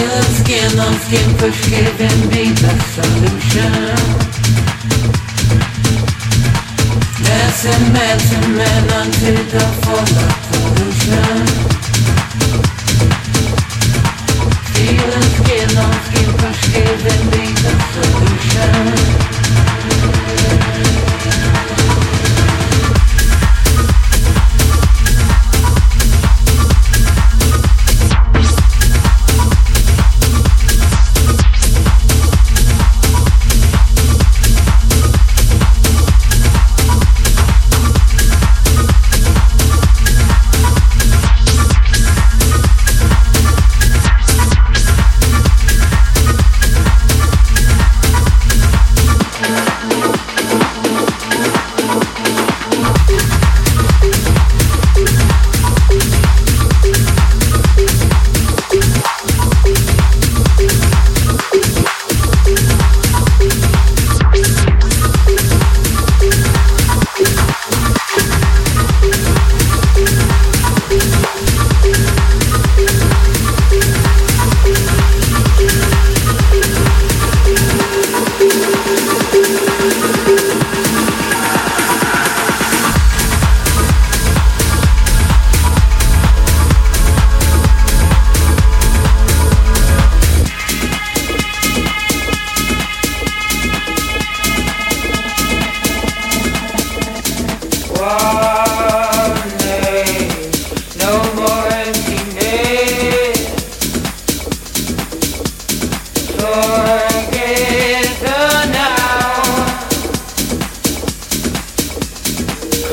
Feeling skin on skin push giving me the solution. Dancing man to man until the fall of pollution.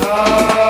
Oh.